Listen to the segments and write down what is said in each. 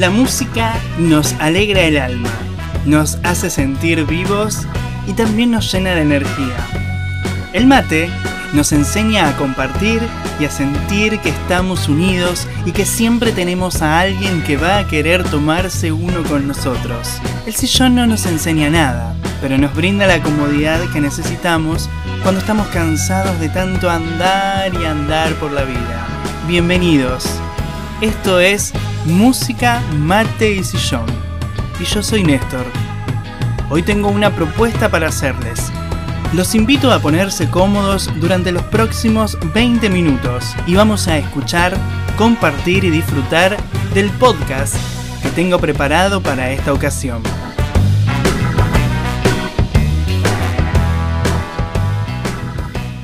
La música nos alegra el alma, nos hace sentir vivos y también nos llena de energía. El mate nos enseña a compartir y a sentir que estamos unidos y que siempre tenemos a alguien que va a querer tomarse uno con nosotros. El sillón no nos enseña nada, pero nos brinda la comodidad que necesitamos cuando estamos cansados de tanto andar y andar por la vida. Bienvenidos. Esto es Música, Mate y Sillón. Y yo soy Néstor. Hoy tengo una propuesta para hacerles. Los invito a ponerse cómodos durante los próximos 20 minutos y vamos a escuchar, compartir y disfrutar del podcast que tengo preparado para esta ocasión.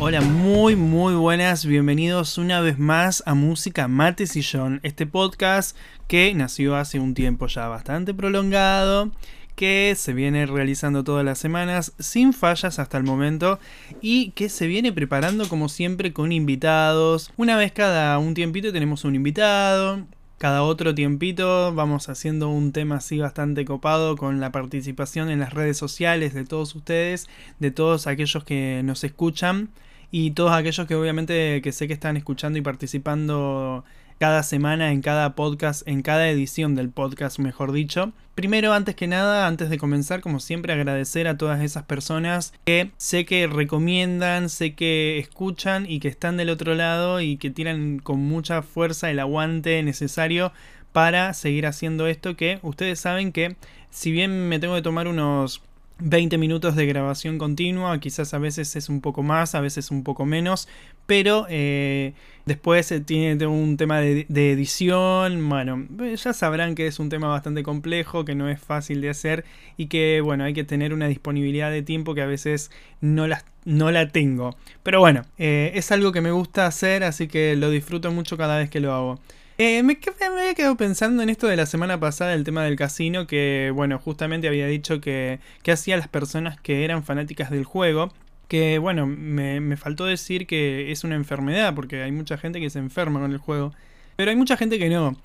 Hola, muy muy buenas, bienvenidos una vez más a Música Mate Sillón, este podcast que nació hace un tiempo ya bastante prolongado que se viene realizando todas las semanas sin fallas hasta el momento y que se viene preparando como siempre con invitados. Una vez cada un tiempito tenemos un invitado. Cada otro tiempito vamos haciendo un tema así bastante copado con la participación en las redes sociales de todos ustedes, de todos aquellos que nos escuchan y todos aquellos que obviamente que sé que están escuchando y participando cada semana en cada podcast, en cada edición del podcast, mejor dicho. Primero, antes que nada, antes de comenzar, como siempre, agradecer a todas esas personas que sé que recomiendan, sé que escuchan y que están del otro lado y que tiran con mucha fuerza el aguante necesario para seguir haciendo esto que ustedes saben que si bien me tengo que tomar unos 20 minutos de grabación continua, quizás a veces es un poco más, a veces un poco menos, pero eh, después tiene un tema de, edición, bueno, ya sabrán que es un tema bastante complejo, que no es fácil de hacer y que bueno, hay que tener una disponibilidad de tiempo que a veces no la, no la tengo. Pero bueno, eh, es algo que me gusta hacer, así que lo disfruto mucho cada vez que lo hago. Eh, me, me, había quedado pensando en esto de la semana pasada, el tema del casino, que bueno, justamente había dicho que, que hacía las personas que eran fanáticas del juego. Que bueno, me, me faltó decir que es una enfermedad, porque hay mucha gente que se enferma con el juego. Pero hay mucha gente que no.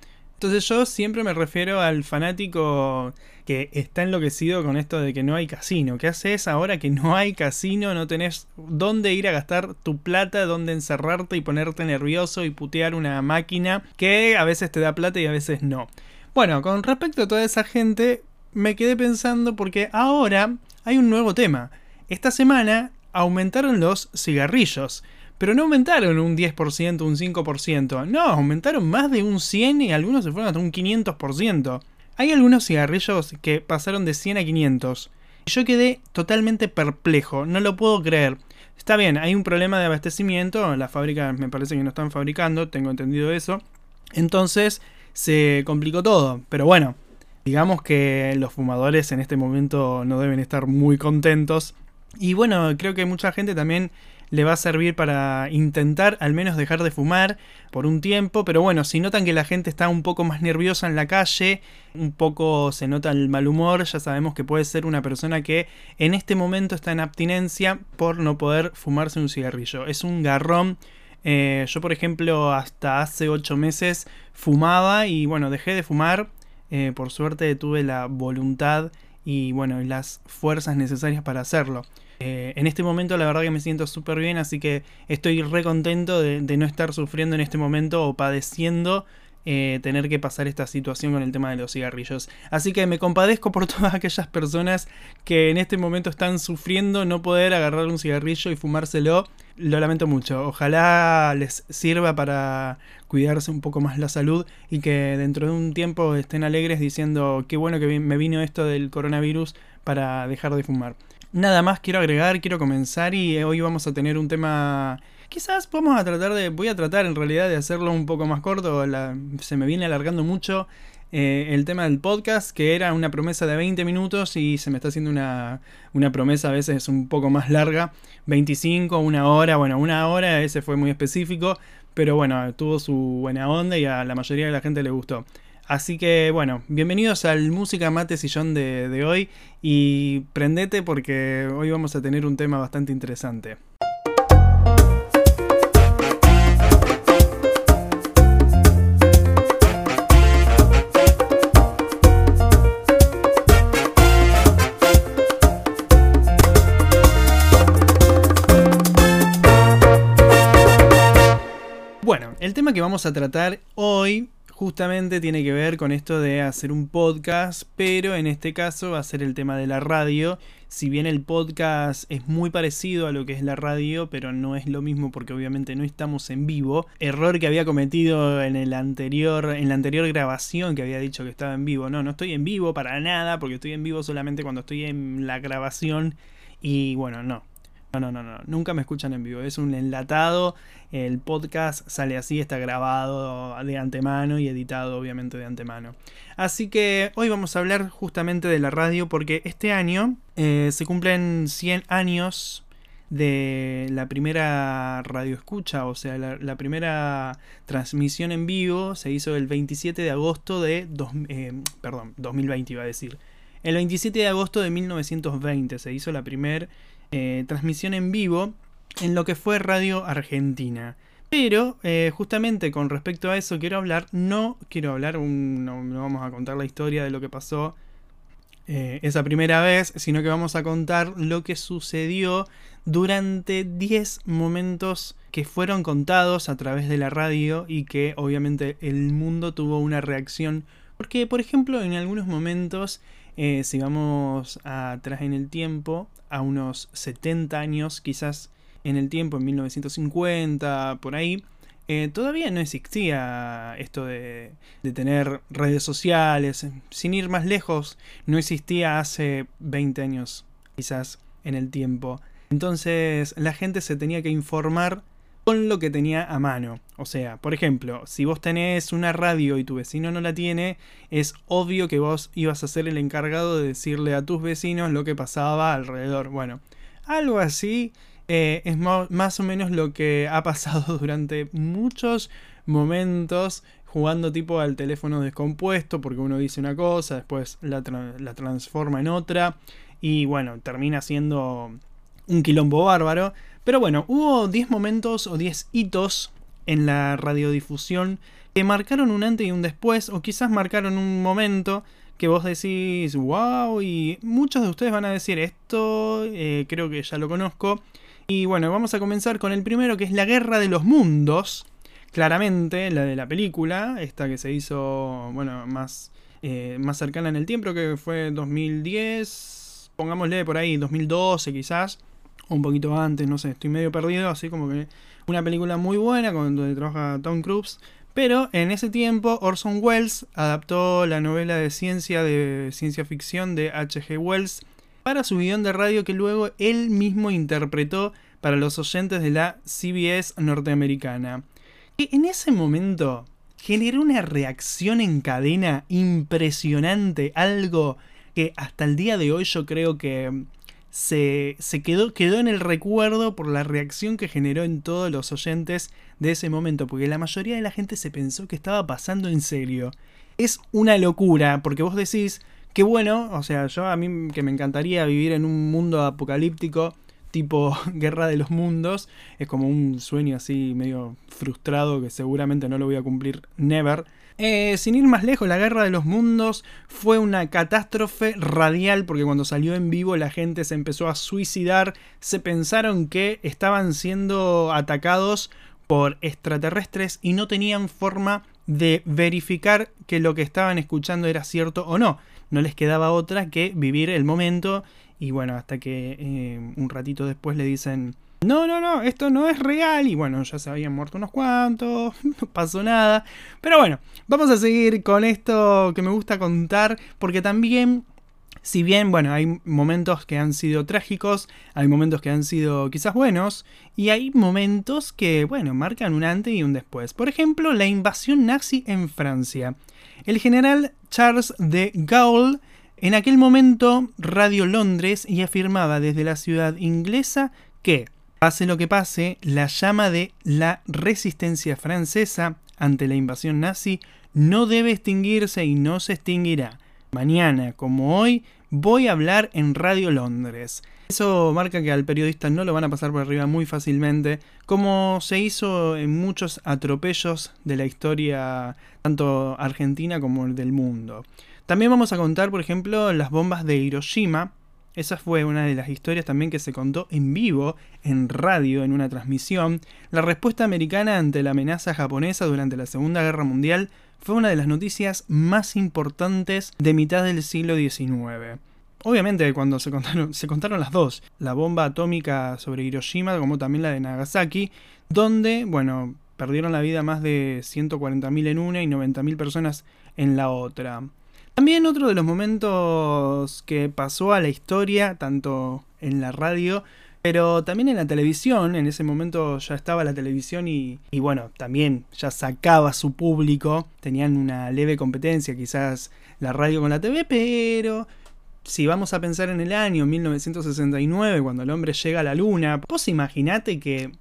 Entonces yo siempre me refiero al fanático que está enloquecido con esto de que no hay casino. ¿Qué haces ahora que no hay casino? No tenés dónde ir a gastar tu plata, dónde encerrarte y ponerte nervioso y putear una máquina que a veces te da plata y a veces no. Bueno, con respecto a toda esa gente, me quedé pensando porque ahora hay un nuevo tema. Esta semana aumentaron los cigarrillos. Pero no aumentaron un 10%, un 5%. No, aumentaron más de un 100 y algunos se fueron hasta un 500%. Hay algunos cigarrillos que pasaron de 100 a 500. Yo quedé totalmente perplejo, no lo puedo creer. Está bien, hay un problema de abastecimiento, las fábricas me parece que no están fabricando, tengo entendido eso. Entonces se complicó todo, pero bueno, digamos que los fumadores en este momento no deben estar muy contentos. Y bueno, creo que mucha gente también le va a servir para intentar al menos dejar de fumar por un tiempo, pero bueno, si notan que la gente está un poco más nerviosa en la calle, un poco se nota el mal humor, ya sabemos que puede ser una persona que en este momento está en abstinencia por no poder fumarse un cigarrillo. Es un garrón. Eh, yo, por ejemplo, hasta hace 8 meses fumaba y bueno, dejé de fumar. Eh, por suerte tuve la voluntad y bueno, las fuerzas necesarias para hacerlo. Eh, en este momento la verdad que me siento súper bien, así que estoy re contento de, no estar sufriendo en este momento o padeciendo eh, tener que pasar esta situación con el tema de los cigarrillos. Así que me compadezco por todas aquellas personas que en este momento están sufriendo no poder agarrar un cigarrillo y fumárselo. Lo lamento mucho. Ojalá les sirva para cuidarse un poco más la salud y que dentro de un tiempo estén alegres diciendo qué bueno que me vino esto del coronavirus para dejar de fumar. Nada más quiero agregar, quiero comenzar y hoy vamos a tener un tema... Quizás vamos a tratar de... Voy a tratar en realidad de hacerlo un poco más corto, se me viene alargando mucho eh, el tema del podcast, que era una promesa de 20 minutos y se me está haciendo una, una promesa a veces un poco más larga, 25, una hora, bueno, una hora, ese fue muy específico, pero bueno, tuvo su buena onda y a la mayoría de la gente le gustó. Así que bueno, bienvenidos al Música Mate Sillón de, de hoy y prendete porque hoy vamos a tener un tema bastante interesante. Bueno, el tema que vamos a tratar hoy justamente tiene que ver con esto de hacer un podcast, pero en este caso va a ser el tema de la radio. Si bien el podcast es muy parecido a lo que es la radio, pero no es lo mismo porque obviamente no estamos en vivo. Error que había cometido en el anterior en la anterior grabación que había dicho que estaba en vivo. No, no estoy en vivo para nada, porque estoy en vivo solamente cuando estoy en la grabación y bueno, no. No, no, no, no, nunca me escuchan en vivo. Es un enlatado. El podcast sale así, está grabado de antemano y editado obviamente de antemano. Así que hoy vamos a hablar justamente de la radio porque este año eh, se cumplen 100 años de la primera radio escucha, o sea, la, primera transmisión en vivo se hizo el 27 de agosto de... Eh, perdón, 2020 iba a decir. El 27 de agosto de 1920 se hizo la primera eh, transmisión en vivo en lo que fue Radio Argentina. Pero eh, justamente con respecto a eso quiero hablar, no quiero hablar, no, vamos a contar la historia de lo que pasó eh, esa primera vez, sino que vamos a contar lo que sucedió durante 10 momentos que fueron contados a través de la radio y que obviamente el mundo tuvo una reacción. Porque, por ejemplo, en algunos momentos eh, si vamos atrás en el tiempo, a unos 70 años, quizás en el tiempo, en 1950, por ahí, eh, todavía no existía esto de, de, tener redes sociales. Sin ir más lejos, no existía hace 20 años, quizás en el tiempo. Entonces la gente se tenía que informar con lo que tenía a mano. O sea, por ejemplo, si vos tenés una radio y tu vecino no la tiene, es obvio que vos ibas a ser el encargado de decirle a tus vecinos lo que pasaba alrededor. Bueno, algo así eh, es más o menos lo que ha pasado durante muchos momentos jugando tipo al teléfono descompuesto, porque uno dice una cosa, después la, la transforma en otra, y bueno, termina siendo un quilombo bárbaro. Pero bueno, hubo 10 momentos o 10 hitos en la radiodifusión que marcaron un antes y un después, o quizás marcaron un momento que vos decís, wow, y muchos de ustedes van a decir esto, eh, creo que ya lo conozco. Y bueno, vamos a comenzar con el primero, que es la Guerra de los Mundos. Claramente, la de la película, esta que se hizo, bueno, más, eh, más cercana en el tiempo, que fue 2010, pongámosle por ahí, 2012 quizás un poquito antes, no sé, estoy medio perdido, así como que una película muy buena con donde trabaja Tom Cruise. Pero en ese tiempo Orson Welles adaptó la novela de ciencia de ciencia ficción de H.G. Wells para su guion de radio que luego él mismo interpretó para los oyentes de la CBS norteamericana. Y en ese momento generó una reacción en cadena impresionante, algo que hasta el día de hoy yo creo que se, quedó, quedó en el recuerdo por la reacción que generó en todos los oyentes de ese momento, porque la mayoría de la gente se pensó que estaba pasando en serio. Es una locura, porque vos decís, que bueno, o sea, yo a mí que me encantaría vivir en un mundo apocalíptico, tipo Guerra de los Mundos, es como un sueño así medio frustrado que seguramente no lo voy a cumplir never. Eh, sin ir más lejos, la Guerra de los Mundos fue una catástrofe radial porque cuando salió en vivo la gente se empezó a suicidar, se pensaron que estaban siendo atacados por extraterrestres y no tenían forma de verificar que lo que estaban escuchando era cierto o no. No les quedaba otra que vivir el momento y bueno, hasta que eh, un ratito después le dicen no, no, no, esto no es real. Y bueno, ya se habían muerto unos cuantos, no pasó nada. Pero bueno, vamos a seguir con esto que me gusta contar, porque también, si bien, bueno, hay momentos que han sido trágicos, hay momentos que han sido quizás buenos, y hay momentos que, bueno, marcan un antes y un después. Por ejemplo, la invasión nazi en Francia. El general Charles de Gaulle en aquel momento radio Londres y afirmaba desde la ciudad inglesa que Pase lo que pase, la llama de la resistencia francesa ante la invasión nazi no debe extinguirse y no se extinguirá. Mañana, como hoy, voy a hablar en Radio Londres. Eso marca que al periodista no lo van a pasar por arriba muy fácilmente, como se hizo en muchos atropellos de la historia tanto argentina como del mundo. También vamos a contar, por ejemplo, las bombas de Hiroshima, Esa fue una de las historias también que se contó en vivo, en radio, en una transmisión. La respuesta americana ante la amenaza japonesa durante la Segunda Guerra Mundial fue una de las noticias más importantes de mitad del siglo XIX. Obviamente cuando se contaron, se contaron las dos, la bomba atómica sobre Hiroshima como también la de Nagasaki, donde, bueno, perdieron la vida más de 140.000 en una y 90.000 personas en la otra. También otro de los momentos que pasó a la historia, tanto en la radio, pero también en la televisión, en ese momento ya estaba la televisión y, y, bueno, también ya sacaba su público, tenían una leve competencia quizás la radio con la TV, pero si vamos a pensar en el año 1969, cuando el hombre llega a la luna, vos imaginate que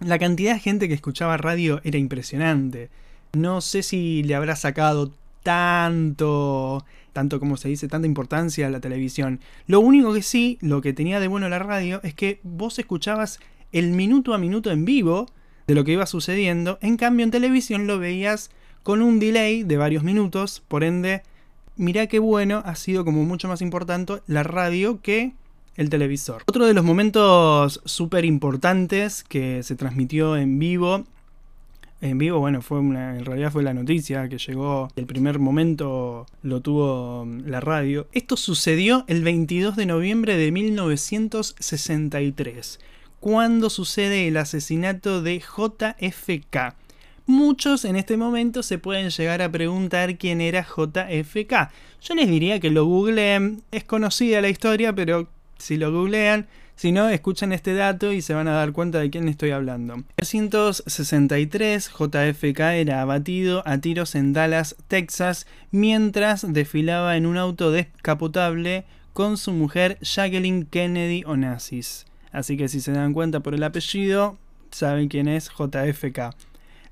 la cantidad de gente que escuchaba radio era impresionante. No sé si le habrá sacado tanto, tanto como se dice, tanta importancia a la televisión. Lo único que sí, lo que tenía de bueno la radio es que vos escuchabas el minuto a minuto en vivo de lo que iba sucediendo, en cambio en televisión lo veías con un delay de varios minutos, por ende, mirá qué bueno, ha sido como mucho más importante la radio que el televisor. Otro de los momentos súper importantes que se transmitió en vivo en vivo, bueno, fue en realidad fue la noticia que llegó, el primer momento lo tuvo mm, la radio. Esto sucedió el 22 de noviembre de 1963, cuando sucede el asesinato de JFK. Muchos en este momento se pueden llegar a preguntar quién era JFK. Yo les diría que lo googleen, es conocida la historia, pero si lo googlean si no, escuchen este dato y se van a dar cuenta de quién estoy hablando. En 1963, JFK era abatido a tiros en Dallas, Texas, mientras desfilaba en un auto descapotable con su mujer Jacqueline Kennedy Onassis. Así que si se dan cuenta por el apellido, saben quién es JFK.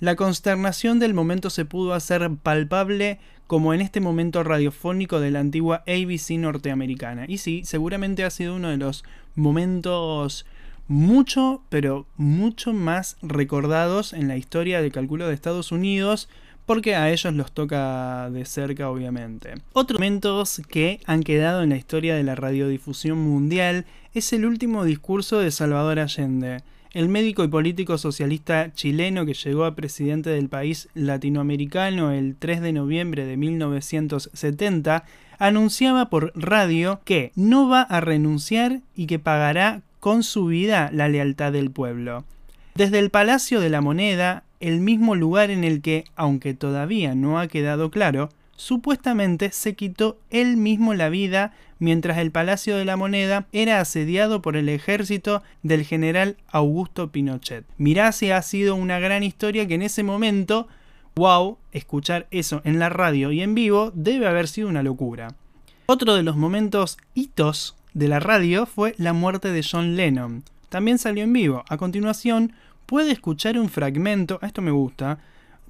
La consternación del momento se pudo hacer palpable como en este momento radiofónico de la antigua ABC norteamericana. Y sí, seguramente ha sido uno de los momentos mucho, pero mucho más recordados en la historia de cálculo de Estados Unidos, porque a ellos los toca de cerca, obviamente. Otros momentos que han quedado en la historia de la radiodifusión mundial es el último discurso de Salvador Allende el médico y político socialista chileno que llegó a presidente del país latinoamericano el 3 de noviembre de 1970, anunciaba por radio que no va a renunciar y que pagará con su vida la lealtad del pueblo. Desde el Palacio de la Moneda, el mismo lugar en el que, aunque todavía no ha quedado claro, supuestamente se quitó él mismo la vida mientras el Palacio de la Moneda era asediado por el ejército del general Augusto Pinochet. Mirá si ha sido una gran historia que en ese momento, wow, escuchar eso en la radio y en vivo debe haber sido una locura. Otro de los momentos hitos de la radio fue la muerte de John Lennon. También salió en vivo. A continuación, puede escuchar un fragmento, esto me gusta,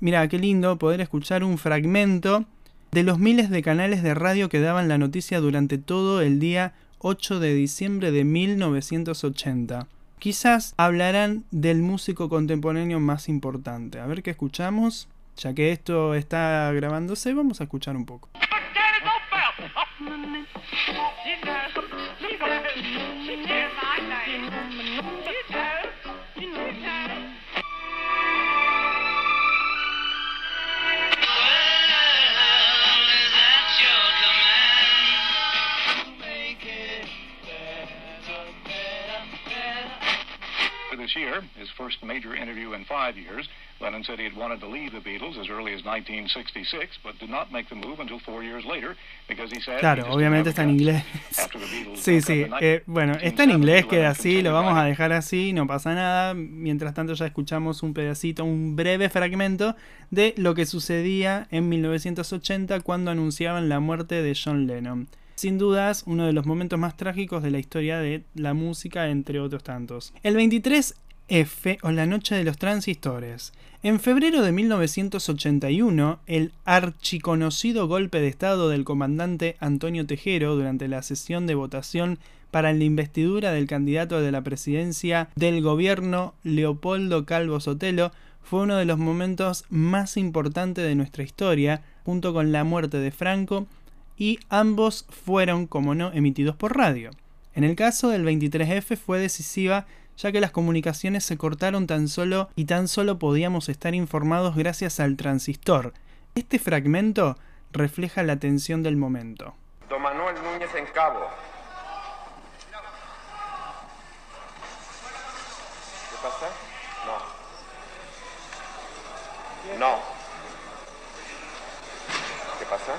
mira qué lindo poder escuchar un fragmento de los miles de canales de radio que daban la noticia durante todo el día 8 de diciembre de 1980. Quizás hablarán del músico contemporáneo más importante. A ver qué escuchamos. Ya que esto está grabándose, vamos a escuchar un poco. This year, his first major interview in five years, Lennon said he had wanted to leave the Beatles as early as 1966, but did not make the move until four years later because he said. Claro, obviamente está en inglés. sí, sí. Eh, bueno, está en inglés, queda así, lo vamos a dejar así, no pasa nada. Mientras tanto, ya escuchamos un pedacito, un breve fragmento de lo que sucedía en 1980 cuando anunciaban la muerte de John Lennon. Sin dudas, uno de los momentos más trágicos de la historia de la música, entre otros tantos. El 23F o la Noche de los Transistores. En febrero de 1981, el archiconocido golpe de Estado del comandante Antonio Tejero durante la sesión de votación para la investidura del candidato de la presidencia del gobierno Leopoldo Calvo Sotelo fue uno de los momentos más importantes de nuestra historia, junto con la muerte de Franco y ambos fueron, como no, emitidos por radio. En el caso del 23F fue decisiva ya que las comunicaciones se cortaron tan solo y tan solo podíamos estar informados gracias al transistor. Este fragmento refleja la tensión del momento. Don Manuel Núñez en Cabo. ¿Qué pasa? No. No. ¿Qué pasa?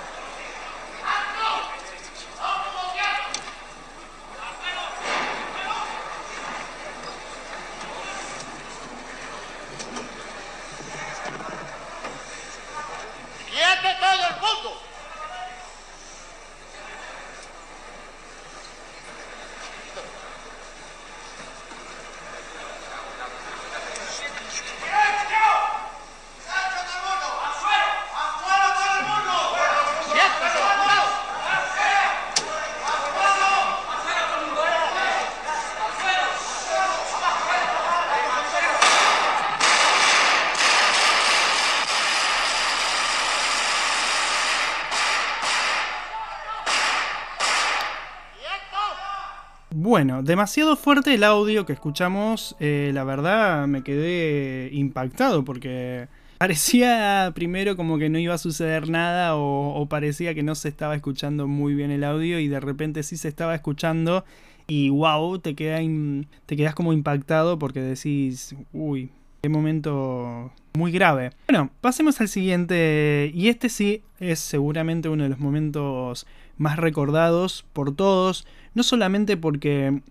¡Quiete todo el mundo! ¡Siéntese, apurado! Bueno, demasiado fuerte el audio que escuchamos. eh, la verdad me quedé impactado porque parecía primero como que no iba a suceder nada o, parecía que no se estaba escuchando muy bien el audio y de repente sí se estaba escuchando y wow, te, queda te quedas como impactado porque decís, uy, momento muy grave. Bueno, pasemos al siguiente y este sí es seguramente uno de los momentos más recordados por todos, no solamente porque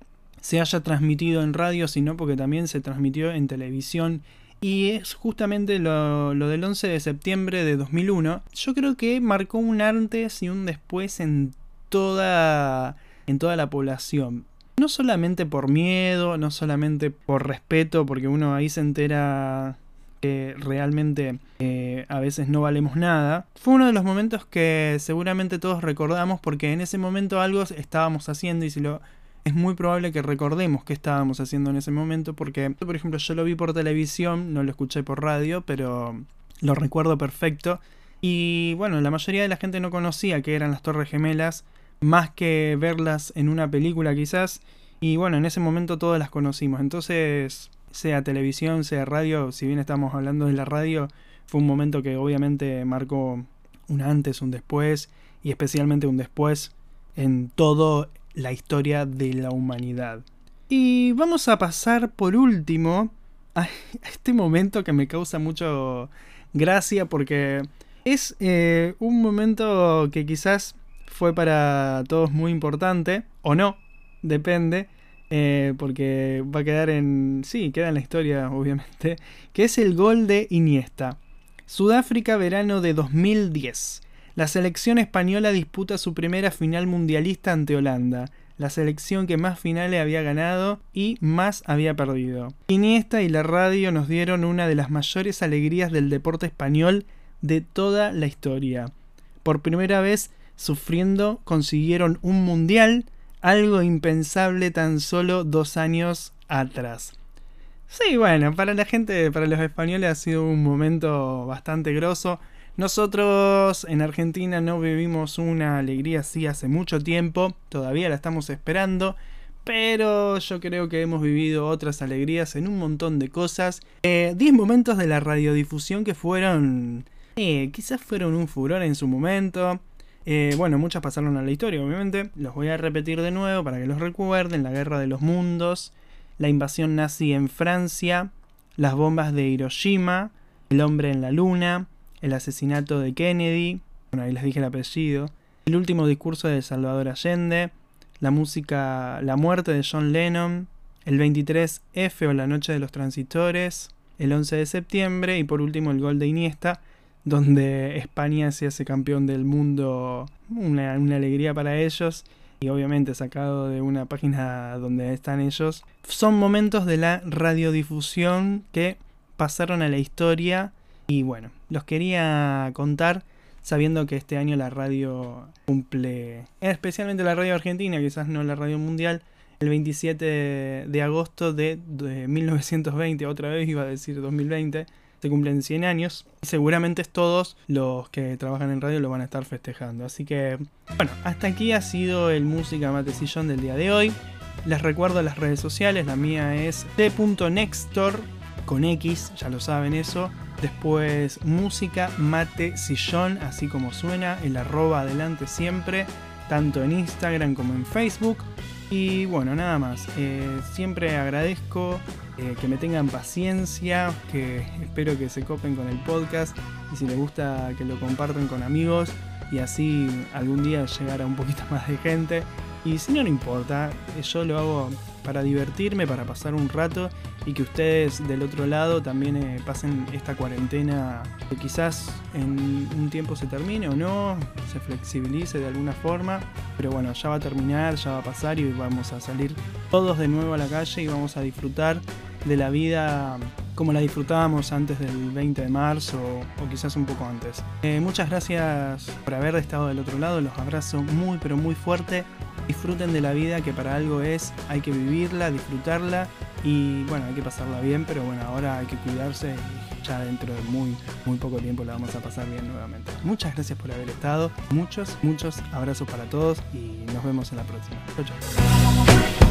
se haya transmitido en radio, sino porque también se transmitió en televisión. Y es justamente lo, lo del 11 de septiembre de 2001. Yo creo que marcó un antes y un después en toda, en toda la población. No solamente por miedo, no solamente por respeto, porque uno ahí se entera que realmente eh, a veces no valemos nada. Fue uno de los momentos que seguramente todos recordamos porque en ese momento algo estábamos haciendo y si lo es muy probable que recordemos qué estábamos haciendo en ese momento porque, por ejemplo, yo lo vi por televisión, no lo escuché por radio, pero lo recuerdo perfecto. Y bueno, la mayoría de la gente no conocía que eran las Torres Gemelas, más que verlas en una película quizás. Y bueno, en ese momento todas las conocimos. Entonces, sea televisión, sea radio, si bien estamos hablando de la radio, fue un momento que obviamente marcó un antes, un después, y especialmente un después en toda la historia de la humanidad. Y vamos a pasar por último a este momento que me causa mucho gracia porque es eh, un momento que quizás fue para todos muy importante, o no, depende, eh, porque va a quedar en... Sí, queda en la historia, obviamente, que es el gol de Iniesta. Sudáfrica, verano de 2010. La selección española disputa su primera final mundialista ante Holanda, la selección que más finales había ganado y más había perdido. Iniesta y la radio nos dieron una de las mayores alegrías del deporte español de toda la historia. Por primera vez, sufriendo, consiguieron un mundial, algo impensable tan solo dos años atrás. Sí, bueno, para la gente, para los españoles ha sido un momento bastante grosso. Nosotros en Argentina no vivimos una alegría así hace mucho tiempo, todavía la estamos esperando, pero yo creo que hemos vivido otras alegrías en un montón de cosas. 10 momentos de la radiodifusión que fueron, eh, quizás fueron un furor en su momento. Eh, bueno, muchas pasaron a la historia, obviamente. Los voy a repetir de nuevo para que los recuerden. La Guerra de los Mundos, la invasión nazi en Francia, las bombas de Hiroshima, el hombre en la luna, el asesinato de Kennedy, bueno, ahí les dije el apellido, el último discurso de Salvador Allende, la música, la muerte de John Lennon, el 23F o la noche de los transitores, el 11 de septiembre y por último el gol de Iniesta, donde España se hace campeón del mundo, una, alegría para ellos y obviamente sacado de una página donde están ellos. Son momentos de la radiodifusión que pasaron a la historia y bueno, los quería contar sabiendo que este año la radio cumple, especialmente la radio argentina, quizás no la radio mundial, el 27 de agosto de, de 1920, otra vez iba a decir 2020, se cumplen 100 años. Y seguramente todos los que trabajan en radio lo van a estar festejando. Así que, bueno, hasta aquí ha sido el Música Matecillón del día de hoy. Les recuerdo las redes sociales, la mía es t.nextor con X, ya lo saben eso. Después música, mate, sillón, así como suena, el arroba adelante siempre, tanto en Instagram como en Facebook. Y bueno, nada más. Eh, siempre agradezco eh, que me tengan paciencia, que espero que se copen con el podcast y si les gusta que lo compartan con amigos y así algún día llegar a un poquito más de gente. Y si no, no importa, yo lo hago para divertirme, para pasar un rato y que ustedes del otro lado también eh, pasen esta cuarentena que quizás en un tiempo se termine o no, se flexibilice de alguna forma, pero bueno, ya va a terminar, ya va a pasar y vamos a salir todos de nuevo a la calle y vamos a disfrutar de la vida como la disfrutábamos antes del 20 de marzo o, quizás un poco antes. Eh, muchas gracias por haber estado del otro lado, los abrazo muy pero muy fuerte. Disfruten de la vida que para algo es, hay que vivirla, disfrutarla y bueno, hay que pasarla bien, pero bueno, ahora hay que cuidarse y ya dentro de muy, muy poco tiempo la vamos a pasar bien nuevamente. Muchas gracias por haber estado, muchos, muchos abrazos para todos y nos vemos en la próxima. Chau, chau.